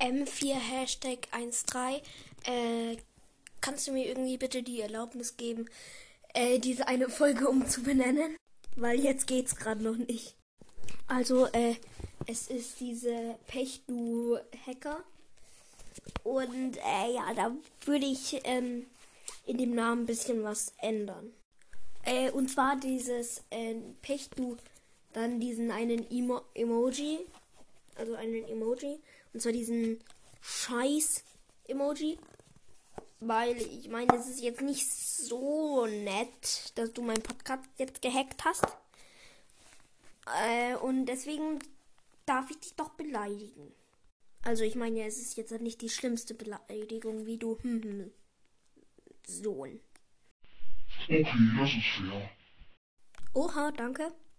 M4 Hashtag 13. Äh, kannst du mir irgendwie bitte die Erlaubnis geben, äh, diese eine Folge umzubenennen? Weil jetzt geht's gerade noch nicht. Also, äh, es ist diese Pechdu Hacker. Und äh, ja, da würde ich ähm, in dem Namen ein bisschen was ändern. Äh, und zwar dieses äh, Pechdu, dann diesen einen Emo Emoji, also einen Emoji, und zwar diesen Scheiß-Emoji. Weil ich meine, es ist jetzt nicht so nett, dass du meinen Podcast jetzt gehackt hast. Äh, und deswegen darf ich dich doch beleidigen. Also ich meine, es ist jetzt nicht die schlimmste Beleidigung, wie du hm, hm, Sohn. Okay, das ist fair. Oha, danke.